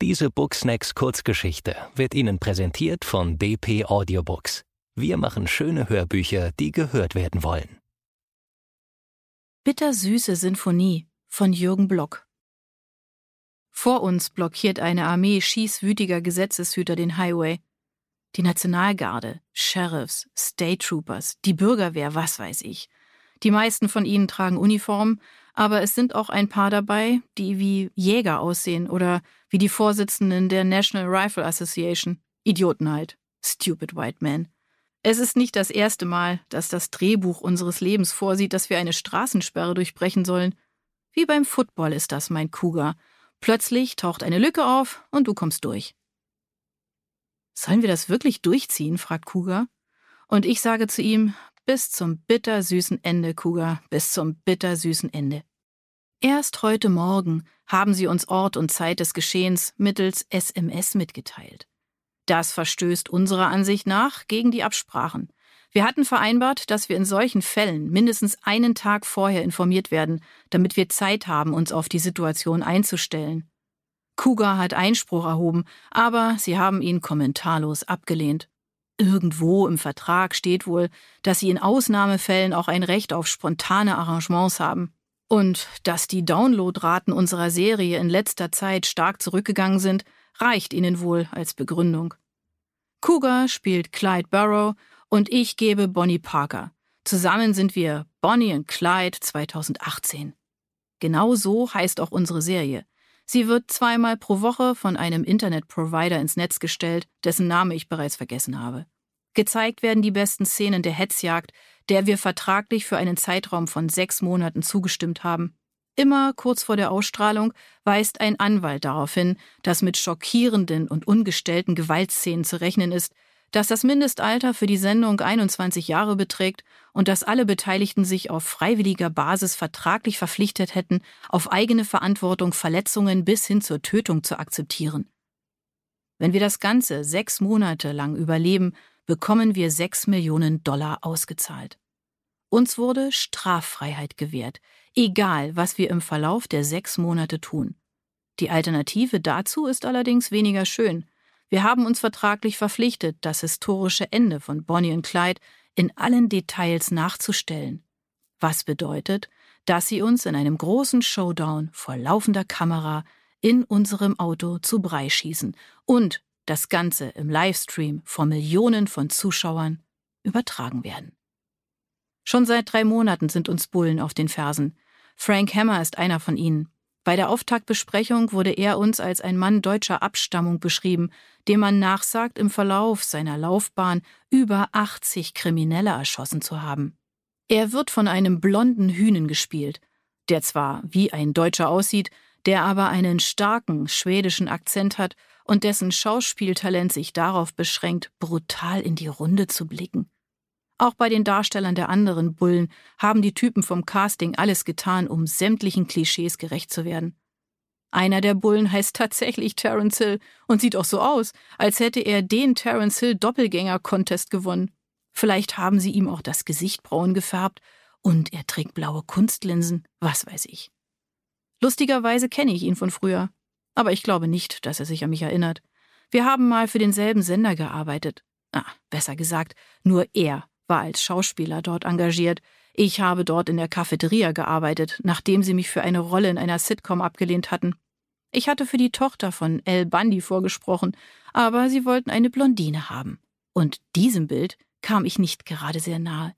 Diese Booksnacks Kurzgeschichte wird Ihnen präsentiert von DP Audiobooks. Wir machen schöne Hörbücher, die gehört werden wollen. Bittersüße Sinfonie von Jürgen Block. Vor uns blockiert eine Armee schießwütiger Gesetzeshüter den Highway. Die Nationalgarde, Sheriffs, State Troopers, die Bürgerwehr, was weiß ich. Die meisten von ihnen tragen Uniform, aber es sind auch ein paar dabei, die wie Jäger aussehen oder wie die Vorsitzenden der National Rifle Association. Idioten halt. Stupid White Man. Es ist nicht das erste Mal, dass das Drehbuch unseres Lebens vorsieht, dass wir eine Straßensperre durchbrechen sollen. Wie beim Football ist das, mein Cougar. Plötzlich taucht eine Lücke auf und du kommst durch. Sollen wir das wirklich durchziehen? fragt Cougar. Und ich sage zu ihm, bis zum bittersüßen Ende, Cougar, bis zum bittersüßen Ende. Erst heute Morgen haben sie uns Ort und Zeit des Geschehens mittels SMS mitgeteilt. Das verstößt unserer Ansicht nach gegen die Absprachen. Wir hatten vereinbart, dass wir in solchen Fällen mindestens einen Tag vorher informiert werden, damit wir Zeit haben, uns auf die Situation einzustellen. Kuga hat Einspruch erhoben, aber sie haben ihn kommentarlos abgelehnt. Irgendwo im Vertrag steht wohl, dass sie in Ausnahmefällen auch ein Recht auf spontane Arrangements haben. Und dass die Downloadraten unserer Serie in letzter Zeit stark zurückgegangen sind, reicht ihnen wohl als Begründung. Cougar spielt Clyde Burrow und ich gebe Bonnie Parker. Zusammen sind wir Bonnie und Clyde 2018. Genau so heißt auch unsere Serie. Sie wird zweimal pro Woche von einem Internetprovider ins Netz gestellt, dessen Name ich bereits vergessen habe. Gezeigt werden die besten Szenen der Hetzjagd, der wir vertraglich für einen Zeitraum von sechs Monaten zugestimmt haben. Immer kurz vor der Ausstrahlung weist ein Anwalt darauf hin, dass mit schockierenden und ungestellten Gewaltszenen zu rechnen ist, dass das Mindestalter für die Sendung 21 Jahre beträgt und dass alle Beteiligten sich auf freiwilliger Basis vertraglich verpflichtet hätten, auf eigene Verantwortung Verletzungen bis hin zur Tötung zu akzeptieren. Wenn wir das Ganze sechs Monate lang überleben, bekommen wir sechs Millionen Dollar ausgezahlt. Uns wurde Straffreiheit gewährt, egal was wir im Verlauf der sechs Monate tun. Die Alternative dazu ist allerdings weniger schön. Wir haben uns vertraglich verpflichtet, das historische Ende von Bonnie und Clyde in allen Details nachzustellen. Was bedeutet, dass sie uns in einem großen Showdown vor laufender Kamera in unserem Auto zu Brei schießen und das Ganze im Livestream vor Millionen von Zuschauern übertragen werden. Schon seit drei Monaten sind uns Bullen auf den Fersen. Frank Hammer ist einer von ihnen. Bei der Auftaktbesprechung wurde er uns als ein Mann deutscher Abstammung beschrieben, dem man nachsagt, im Verlauf seiner Laufbahn über 80 Kriminelle erschossen zu haben. Er wird von einem blonden Hühnen gespielt, der zwar wie ein Deutscher aussieht, der aber einen starken schwedischen Akzent hat und dessen Schauspieltalent sich darauf beschränkt, brutal in die Runde zu blicken. Auch bei den Darstellern der anderen Bullen haben die Typen vom Casting alles getan, um sämtlichen Klischees gerecht zu werden. Einer der Bullen heißt tatsächlich Terence Hill und sieht auch so aus, als hätte er den Terence Hill Doppelgänger-Contest gewonnen. Vielleicht haben sie ihm auch das Gesicht braun gefärbt und er trägt blaue Kunstlinsen, was weiß ich. Lustigerweise kenne ich ihn von früher aber ich glaube nicht, dass er sich an mich erinnert. Wir haben mal für denselben Sender gearbeitet. Ah, besser gesagt, nur er war als Schauspieler dort engagiert. Ich habe dort in der Cafeteria gearbeitet, nachdem sie mich für eine Rolle in einer Sitcom abgelehnt hatten. Ich hatte für die Tochter von El Bundy vorgesprochen, aber sie wollten eine Blondine haben. Und diesem Bild kam ich nicht gerade sehr nahe.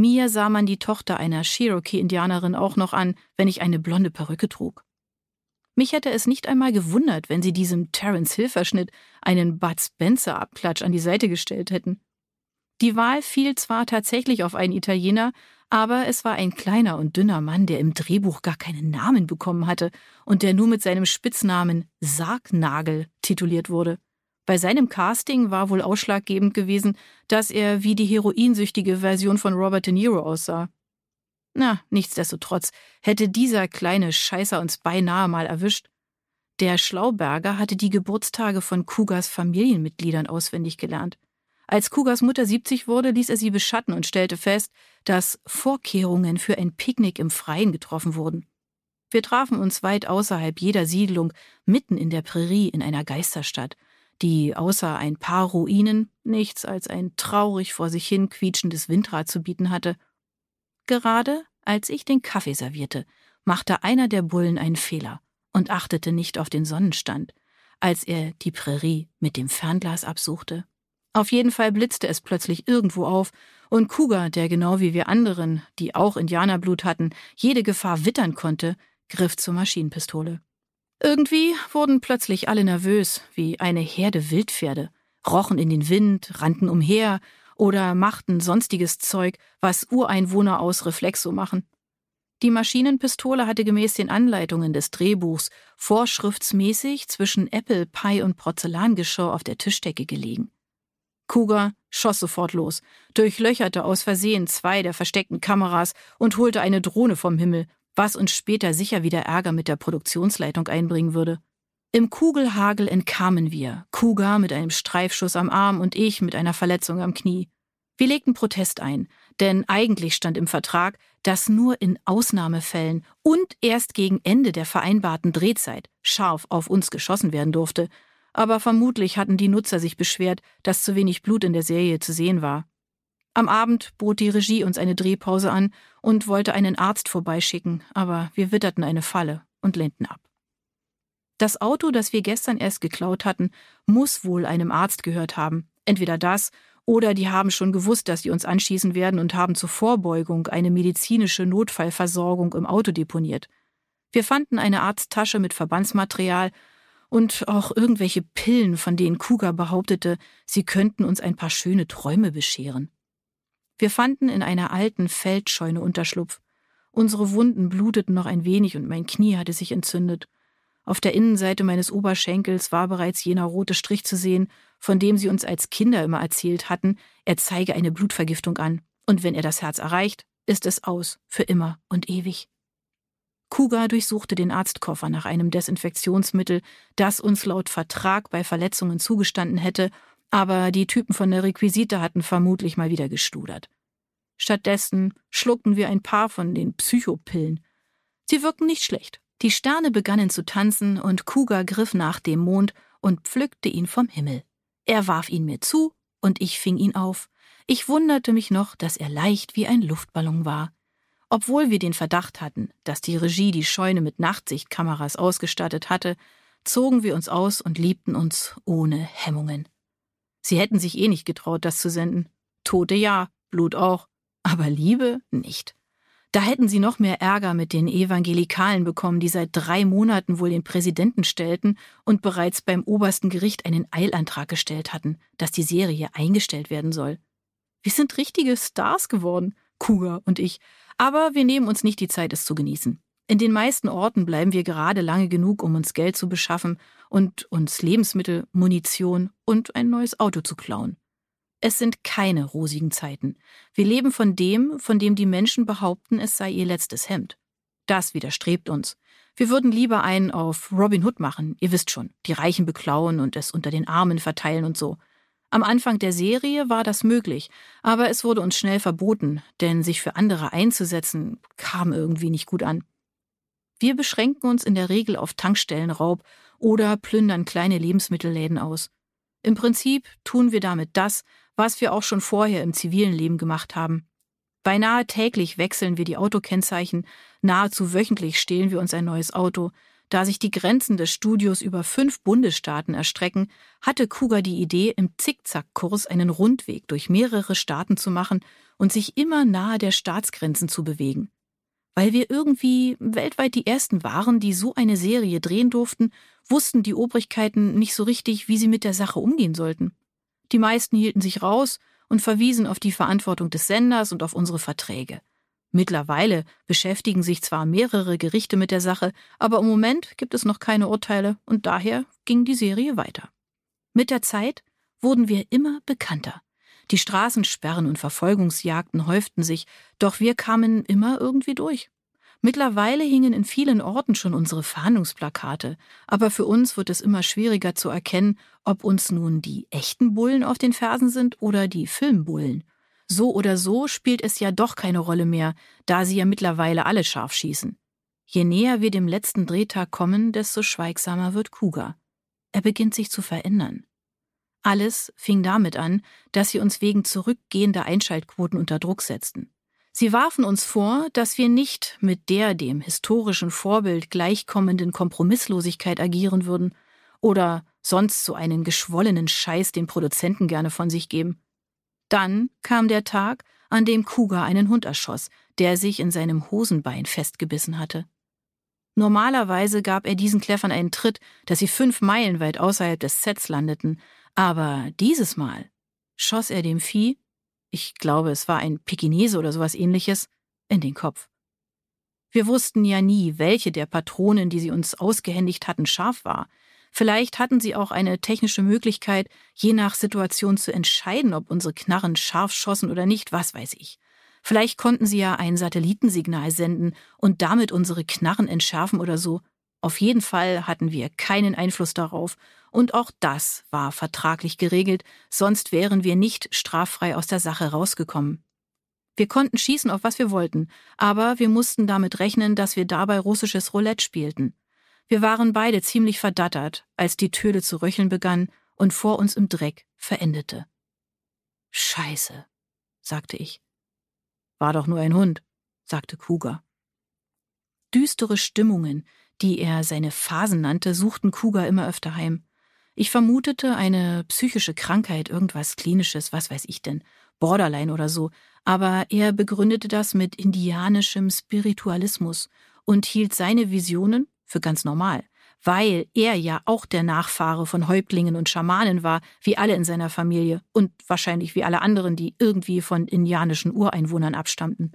Mir sah man die Tochter einer Cherokee-Indianerin auch noch an, wenn ich eine blonde Perücke trug. Mich hätte es nicht einmal gewundert, wenn sie diesem Terence Hill-Verschnitt einen Bud Spencer-Abklatsch an die Seite gestellt hätten. Die Wahl fiel zwar tatsächlich auf einen Italiener, aber es war ein kleiner und dünner Mann, der im Drehbuch gar keinen Namen bekommen hatte und der nur mit seinem Spitznamen Sargnagel tituliert wurde. Bei seinem Casting war wohl ausschlaggebend gewesen, dass er wie die heroinsüchtige Version von Robert De Niro aussah. Na, nichtsdestotrotz hätte dieser kleine Scheißer uns beinahe mal erwischt. Der Schlauberger hatte die Geburtstage von Kugas Familienmitgliedern auswendig gelernt. Als Kugas Mutter 70 wurde, ließ er sie beschatten und stellte fest, dass Vorkehrungen für ein Picknick im Freien getroffen wurden. Wir trafen uns weit außerhalb jeder Siedlung, mitten in der Prärie in einer Geisterstadt, die außer ein paar Ruinen nichts als ein traurig vor sich hin quietschendes Windrad zu bieten hatte. Gerade als ich den Kaffee servierte, machte einer der Bullen einen Fehler und achtete nicht auf den Sonnenstand, als er die Prärie mit dem Fernglas absuchte. Auf jeden Fall blitzte es plötzlich irgendwo auf, und Kuga, der genau wie wir anderen, die auch Indianerblut hatten, jede Gefahr wittern konnte, griff zur Maschinenpistole. Irgendwie wurden plötzlich alle nervös, wie eine Herde Wildpferde, rochen in den Wind, rannten umher oder machten sonstiges Zeug, was Ureinwohner aus Reflex so machen. Die Maschinenpistole hatte gemäß den Anleitungen des Drehbuchs vorschriftsmäßig zwischen Apple Pie und Porzellangeschirr auf der Tischdecke gelegen. Cougar schoss sofort los, durchlöcherte aus Versehen zwei der versteckten Kameras und holte eine Drohne vom Himmel, was uns später sicher wieder Ärger mit der Produktionsleitung einbringen würde. Im Kugelhagel entkamen wir, Cougar mit einem Streifschuss am Arm und ich mit einer Verletzung am Knie. Wir legten Protest ein, denn eigentlich stand im Vertrag, dass nur in Ausnahmefällen und erst gegen Ende der vereinbarten Drehzeit scharf auf uns geschossen werden durfte, aber vermutlich hatten die Nutzer sich beschwert, dass zu wenig Blut in der Serie zu sehen war. Am Abend bot die Regie uns eine Drehpause an und wollte einen Arzt vorbeischicken, aber wir witterten eine Falle und lehnten ab. Das Auto, das wir gestern erst geklaut hatten, muss wohl einem Arzt gehört haben. Entweder das oder die haben schon gewusst, dass sie uns anschießen werden und haben zur Vorbeugung eine medizinische Notfallversorgung im Auto deponiert. Wir fanden eine Arzttasche mit Verbandsmaterial und auch irgendwelche Pillen, von denen Kuga behauptete, sie könnten uns ein paar schöne Träume bescheren. Wir fanden in einer alten Feldscheune Unterschlupf. Unsere Wunden bluteten noch ein wenig und mein Knie hatte sich entzündet. Auf der Innenseite meines Oberschenkels war bereits jener rote Strich zu sehen, von dem sie uns als Kinder immer erzählt hatten, er zeige eine Blutvergiftung an, und wenn er das Herz erreicht, ist es aus, für immer und ewig. Kuga durchsuchte den Arztkoffer nach einem Desinfektionsmittel, das uns laut Vertrag bei Verletzungen zugestanden hätte, aber die Typen von der Requisite hatten vermutlich mal wieder gestudert. Stattdessen schluckten wir ein paar von den Psychopillen. Sie wirkten nicht schlecht. Die Sterne begannen zu tanzen und Kuga griff nach dem Mond und pflückte ihn vom Himmel. Er warf ihn mir zu und ich fing ihn auf. Ich wunderte mich noch, dass er leicht wie ein Luftballon war. Obwohl wir den Verdacht hatten, dass die Regie die Scheune mit Nachtsichtkameras ausgestattet hatte, zogen wir uns aus und liebten uns ohne Hemmungen. Sie hätten sich eh nicht getraut, das zu senden. Tote ja, Blut auch, aber Liebe nicht. Da hätten sie noch mehr Ärger mit den Evangelikalen bekommen, die seit drei Monaten wohl den Präsidenten stellten und bereits beim obersten Gericht einen Eilantrag gestellt hatten, dass die Serie eingestellt werden soll. Wir sind richtige Stars geworden, Kuga und ich, aber wir nehmen uns nicht die Zeit, es zu genießen. In den meisten Orten bleiben wir gerade lange genug, um uns Geld zu beschaffen und uns Lebensmittel, Munition und ein neues Auto zu klauen. Es sind keine rosigen Zeiten. Wir leben von dem, von dem die Menschen behaupten, es sei ihr letztes Hemd. Das widerstrebt uns. Wir würden lieber einen auf Robin Hood machen, ihr wisst schon, die Reichen beklauen und es unter den Armen verteilen und so. Am Anfang der Serie war das möglich, aber es wurde uns schnell verboten, denn sich für andere einzusetzen kam irgendwie nicht gut an. Wir beschränken uns in der Regel auf Tankstellenraub oder plündern kleine Lebensmittelläden aus. Im Prinzip tun wir damit das, was wir auch schon vorher im zivilen Leben gemacht haben. Beinahe täglich wechseln wir die Autokennzeichen, nahezu wöchentlich stehlen wir uns ein neues Auto, da sich die Grenzen des Studios über fünf Bundesstaaten erstrecken, hatte Kuga die Idee, im Zickzackkurs einen Rundweg durch mehrere Staaten zu machen und sich immer nahe der Staatsgrenzen zu bewegen. Weil wir irgendwie weltweit die ersten waren, die so eine Serie drehen durften, wussten die Obrigkeiten nicht so richtig, wie sie mit der Sache umgehen sollten. Die meisten hielten sich raus und verwiesen auf die Verantwortung des Senders und auf unsere Verträge. Mittlerweile beschäftigen sich zwar mehrere Gerichte mit der Sache, aber im Moment gibt es noch keine Urteile und daher ging die Serie weiter. Mit der Zeit wurden wir immer bekannter. Die Straßensperren und Verfolgungsjagden häuften sich, doch wir kamen immer irgendwie durch. Mittlerweile hingen in vielen Orten schon unsere Fahndungsplakate, aber für uns wird es immer schwieriger zu erkennen, ob uns nun die echten Bullen auf den Fersen sind oder die Filmbullen. So oder so spielt es ja doch keine Rolle mehr, da sie ja mittlerweile alle scharf schießen. Je näher wir dem letzten Drehtag kommen, desto schweigsamer wird Kuga. Er beginnt sich zu verändern. Alles fing damit an, dass sie uns wegen zurückgehender Einschaltquoten unter Druck setzten. Sie warfen uns vor, dass wir nicht mit der dem historischen Vorbild gleichkommenden Kompromisslosigkeit agieren würden oder sonst so einen geschwollenen Scheiß den Produzenten gerne von sich geben. Dann kam der Tag, an dem Kuga einen Hund erschoss, der sich in seinem Hosenbein festgebissen hatte. Normalerweise gab er diesen Kläffern einen Tritt, dass sie fünf Meilen weit außerhalb des Sets landeten, aber dieses Mal schoss er dem Vieh, ich glaube, es war ein Pekinese oder sowas ähnliches, in den Kopf. Wir wussten ja nie, welche der Patronen, die sie uns ausgehändigt hatten, scharf war. Vielleicht hatten sie auch eine technische Möglichkeit, je nach Situation zu entscheiden, ob unsere Knarren scharf schossen oder nicht, was weiß ich. Vielleicht konnten sie ja ein Satellitensignal senden und damit unsere Knarren entschärfen oder so. Auf jeden Fall hatten wir keinen Einfluss darauf, und auch das war vertraglich geregelt, sonst wären wir nicht straffrei aus der Sache rausgekommen. Wir konnten schießen, auf was wir wollten, aber wir mussten damit rechnen, dass wir dabei russisches Roulette spielten. Wir waren beide ziemlich verdattert, als die Töle zu röcheln begann und vor uns im Dreck verendete. Scheiße, sagte ich. War doch nur ein Hund, sagte Kuga. Düstere Stimmungen, die er seine Phasen nannte, suchten Kuga immer öfter heim. Ich vermutete eine psychische Krankheit, irgendwas Klinisches, was weiß ich denn, Borderline oder so, aber er begründete das mit indianischem Spiritualismus und hielt seine Visionen für ganz normal, weil er ja auch der Nachfahre von Häuptlingen und Schamanen war, wie alle in seiner Familie und wahrscheinlich wie alle anderen, die irgendwie von indianischen Ureinwohnern abstammten.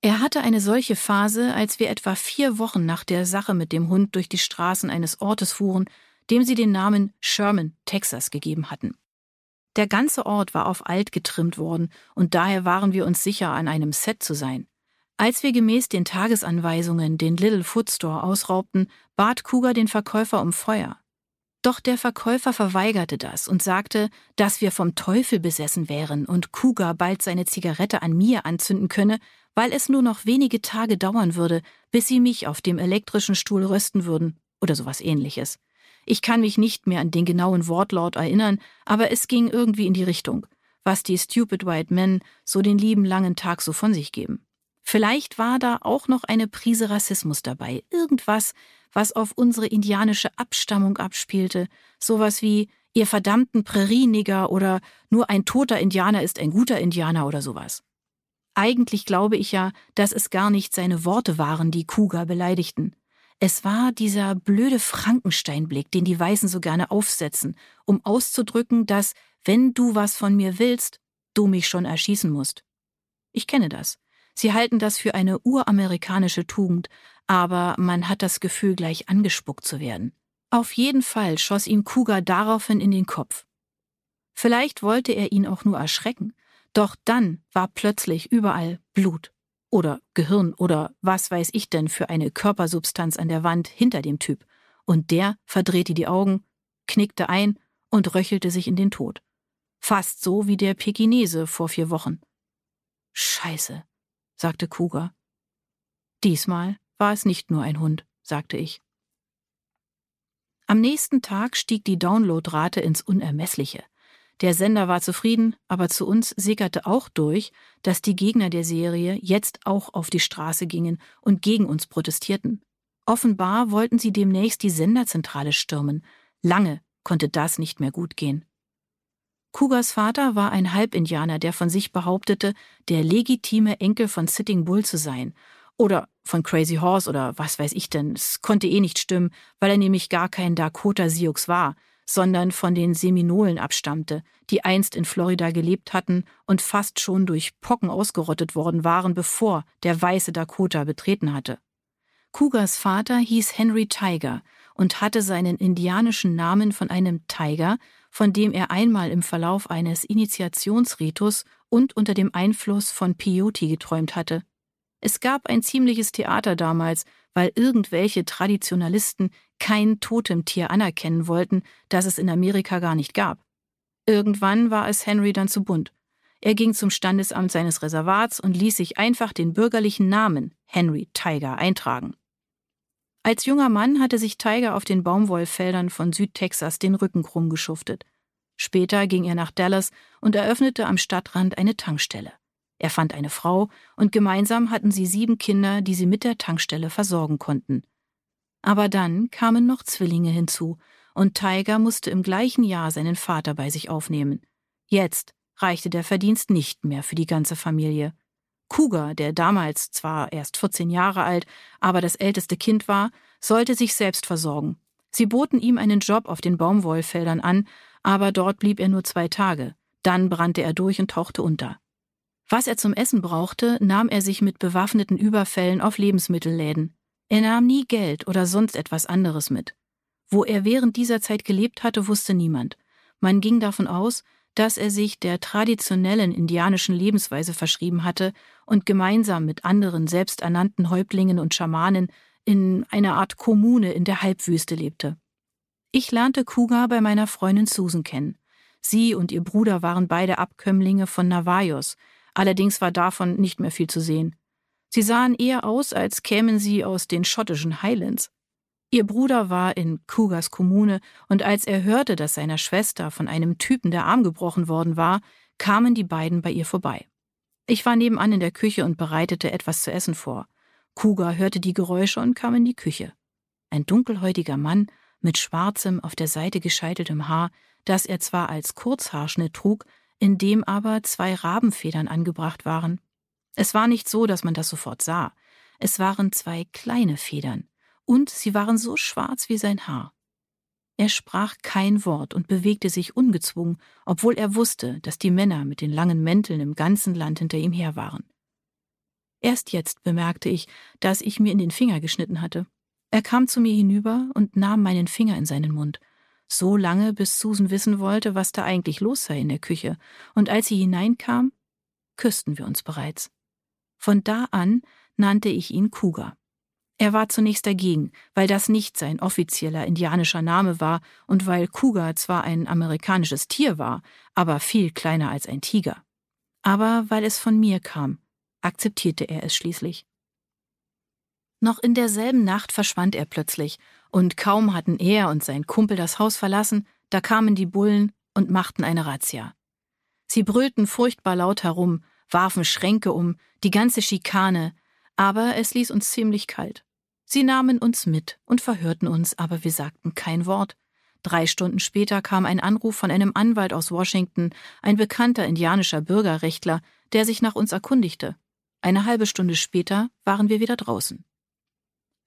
Er hatte eine solche Phase, als wir etwa vier Wochen nach der Sache mit dem Hund durch die Straßen eines Ortes fuhren, dem sie den Namen Sherman, Texas gegeben hatten. Der ganze Ort war auf alt getrimmt worden, und daher waren wir uns sicher, an einem Set zu sein. Als wir gemäß den Tagesanweisungen den Little Food Store ausraubten, bat Cougar den Verkäufer um Feuer. Doch der Verkäufer verweigerte das und sagte, dass wir vom Teufel besessen wären und Cougar bald seine Zigarette an mir anzünden könne, weil es nur noch wenige Tage dauern würde, bis sie mich auf dem elektrischen Stuhl rösten würden oder sowas ähnliches. Ich kann mich nicht mehr an den genauen Wortlaut erinnern, aber es ging irgendwie in die Richtung, was die Stupid White Men so den lieben langen Tag so von sich geben. Vielleicht war da auch noch eine Prise Rassismus dabei, irgendwas, was auf unsere indianische Abstammung abspielte, sowas wie ihr verdammten Prärienigger oder nur ein toter Indianer ist ein guter Indianer oder sowas. Eigentlich glaube ich ja, dass es gar nicht seine Worte waren, die Kuga beleidigten. Es war dieser blöde Frankensteinblick, den die Weißen so gerne aufsetzen, um auszudrücken, dass, wenn du was von mir willst, du mich schon erschießen musst. Ich kenne das. Sie halten das für eine uramerikanische Tugend, aber man hat das Gefühl, gleich angespuckt zu werden. Auf jeden Fall schoss ihm Kuga daraufhin in den Kopf. Vielleicht wollte er ihn auch nur erschrecken, doch dann war plötzlich überall Blut oder Gehirn oder was weiß ich denn für eine Körpersubstanz an der Wand hinter dem Typ, und der verdrehte die Augen, knickte ein und röchelte sich in den Tod. Fast so wie der Pekinese vor vier Wochen. Scheiße, sagte Kuga. Diesmal war es nicht nur ein Hund, sagte ich. Am nächsten Tag stieg die Downloadrate ins Unermessliche. Der Sender war zufrieden, aber zu uns sickerte auch durch, dass die Gegner der Serie jetzt auch auf die Straße gingen und gegen uns protestierten. Offenbar wollten sie demnächst die Senderzentrale stürmen. Lange konnte das nicht mehr gut gehen. Kugas Vater war ein Halbindianer, der von sich behauptete, der legitime Enkel von Sitting Bull zu sein. Oder von Crazy Horse oder was weiß ich denn. Es konnte eh nicht stimmen, weil er nämlich gar kein Dakota Sioux war, sondern von den Seminolen abstammte, die einst in Florida gelebt hatten und fast schon durch Pocken ausgerottet worden waren, bevor der weiße Dakota betreten hatte. Kugas Vater hieß Henry Tiger und hatte seinen indianischen Namen von einem Tiger, von dem er einmal im Verlauf eines Initiationsritus und unter dem Einfluss von Peyote geträumt hatte. Es gab ein ziemliches Theater damals, weil irgendwelche Traditionalisten kein Totemtier anerkennen wollten, das es in Amerika gar nicht gab. Irgendwann war es Henry dann zu bunt. Er ging zum Standesamt seines Reservats und ließ sich einfach den bürgerlichen Namen Henry Tiger eintragen. Als junger Mann hatte sich Tiger auf den Baumwollfeldern von Südtexas den Rücken krumm geschuftet. Später ging er nach Dallas und eröffnete am Stadtrand eine Tankstelle. Er fand eine Frau und gemeinsam hatten sie sieben Kinder, die sie mit der Tankstelle versorgen konnten. Aber dann kamen noch Zwillinge hinzu, und Tiger musste im gleichen Jahr seinen Vater bei sich aufnehmen. Jetzt reichte der Verdienst nicht mehr für die ganze Familie. Cougar, der damals zwar erst 14 Jahre alt, aber das älteste Kind war, sollte sich selbst versorgen. Sie boten ihm einen Job auf den Baumwollfeldern an, aber dort blieb er nur zwei Tage. Dann brannte er durch und tauchte unter. Was er zum Essen brauchte, nahm er sich mit bewaffneten Überfällen auf Lebensmittelläden. Er nahm nie Geld oder sonst etwas anderes mit. Wo er während dieser Zeit gelebt hatte, wusste niemand. Man ging davon aus, dass er sich der traditionellen indianischen Lebensweise verschrieben hatte und gemeinsam mit anderen selbsternannten Häuptlingen und Schamanen in einer Art Kommune in der Halbwüste lebte. Ich lernte Kuga bei meiner Freundin Susan kennen. Sie und ihr Bruder waren beide Abkömmlinge von Navajos, Allerdings war davon nicht mehr viel zu sehen. Sie sahen eher aus, als kämen sie aus den schottischen Highlands. Ihr Bruder war in Cougars Kommune, und als er hörte, dass seiner Schwester von einem Typen der Arm gebrochen worden war, kamen die beiden bei ihr vorbei. Ich war nebenan in der Küche und bereitete etwas zu essen vor. Cougar hörte die Geräusche und kam in die Küche. Ein dunkelhäutiger Mann mit schwarzem, auf der Seite gescheiteltem Haar, das er zwar als Kurzhaarschnitt trug, in dem aber zwei Rabenfedern angebracht waren. Es war nicht so, dass man das sofort sah. Es waren zwei kleine Federn, und sie waren so schwarz wie sein Haar. Er sprach kein Wort und bewegte sich ungezwungen, obwohl er wusste, dass die Männer mit den langen Mänteln im ganzen Land hinter ihm her waren. Erst jetzt bemerkte ich, dass ich mir in den Finger geschnitten hatte. Er kam zu mir hinüber und nahm meinen Finger in seinen Mund so lange, bis Susan wissen wollte, was da eigentlich los sei in der Küche, und als sie hineinkam, küssten wir uns bereits. Von da an nannte ich ihn Cougar. Er war zunächst dagegen, weil das nicht sein offizieller indianischer Name war und weil Cougar zwar ein amerikanisches Tier war, aber viel kleiner als ein Tiger. Aber weil es von mir kam, akzeptierte er es schließlich. Noch in derselben Nacht verschwand er plötzlich, und kaum hatten er und sein Kumpel das Haus verlassen, da kamen die Bullen und machten eine Razzia. Sie brüllten furchtbar laut herum, warfen Schränke um, die ganze Schikane, aber es ließ uns ziemlich kalt. Sie nahmen uns mit und verhörten uns, aber wir sagten kein Wort. Drei Stunden später kam ein Anruf von einem Anwalt aus Washington, ein bekannter indianischer Bürgerrechtler, der sich nach uns erkundigte. Eine halbe Stunde später waren wir wieder draußen.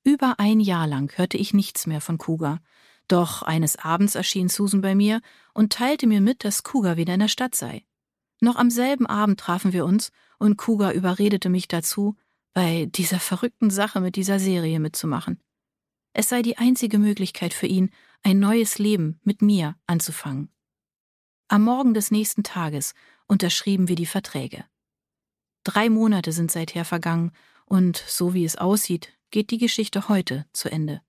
Über ein Jahr lang hörte ich nichts mehr von Kuga. Doch eines Abends erschien Susan bei mir und teilte mir mit, dass Kuga wieder in der Stadt sei. Noch am selben Abend trafen wir uns und Kuga überredete mich dazu, bei dieser verrückten Sache mit dieser Serie mitzumachen. Es sei die einzige Möglichkeit für ihn, ein neues Leben mit mir anzufangen. Am Morgen des nächsten Tages unterschrieben wir die Verträge. Drei Monate sind seither vergangen, und so wie es aussieht, geht die Geschichte heute zu Ende.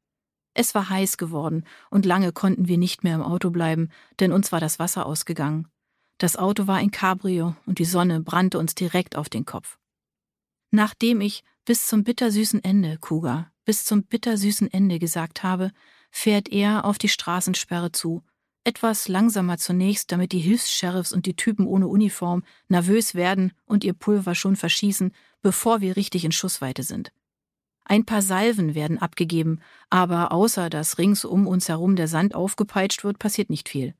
Es war heiß geworden und lange konnten wir nicht mehr im Auto bleiben, denn uns war das Wasser ausgegangen. Das Auto war ein Cabrio und die Sonne brannte uns direkt auf den Kopf. Nachdem ich bis zum bittersüßen Ende, Kuga, bis zum bittersüßen Ende gesagt habe, fährt er auf die Straßensperre zu, etwas langsamer zunächst, damit die Hilfs-Sheriffs und die Typen ohne Uniform nervös werden und ihr Pulver schon verschießen, bevor wir richtig in Schussweite sind. Ein paar Salven werden abgegeben, aber außer dass rings um uns herum der Sand aufgepeitscht wird, passiert nicht viel.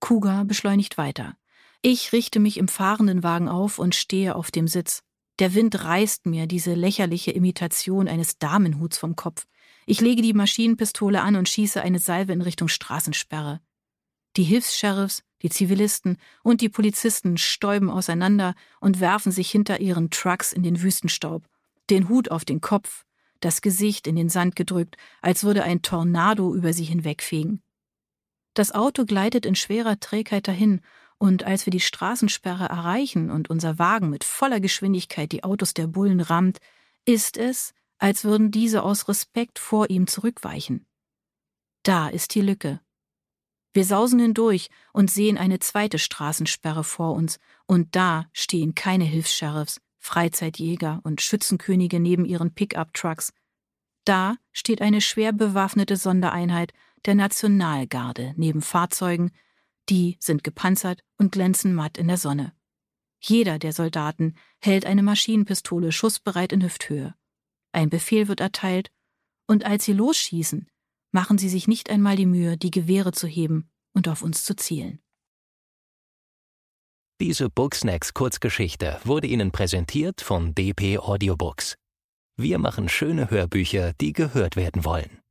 Kuga beschleunigt weiter. Ich richte mich im fahrenden Wagen auf und stehe auf dem Sitz. Der Wind reißt mir diese lächerliche Imitation eines Damenhuts vom Kopf. Ich lege die Maschinenpistole an und schieße eine Salve in Richtung Straßensperre. Die Hilfs-Sheriffs, die Zivilisten und die Polizisten stäuben auseinander und werfen sich hinter ihren Trucks in den Wüstenstaub, den Hut auf den Kopf, das Gesicht in den Sand gedrückt, als würde ein Tornado über sie hinwegfegen. Das Auto gleitet in schwerer Trägheit dahin, und als wir die Straßensperre erreichen und unser Wagen mit voller Geschwindigkeit die Autos der Bullen rammt, ist es, als würden diese aus Respekt vor ihm zurückweichen. Da ist die Lücke. Wir sausen hindurch und sehen eine zweite Straßensperre vor uns, und da stehen keine Hilfs-Sheriffs, Freizeitjäger und Schützenkönige neben ihren Pickup-Trucks. Da steht eine schwer bewaffnete Sondereinheit der Nationalgarde neben Fahrzeugen, die sind gepanzert und glänzen matt in der Sonne. Jeder der Soldaten hält eine Maschinenpistole schussbereit in Hüfthöhe. Ein Befehl wird erteilt, und als sie losschießen, machen sie sich nicht einmal die Mühe, die Gewehre zu heben und auf uns zu zielen. Diese Booksnacks Kurzgeschichte wurde Ihnen präsentiert von DP Audiobooks. Wir machen schöne Hörbücher, die gehört werden wollen.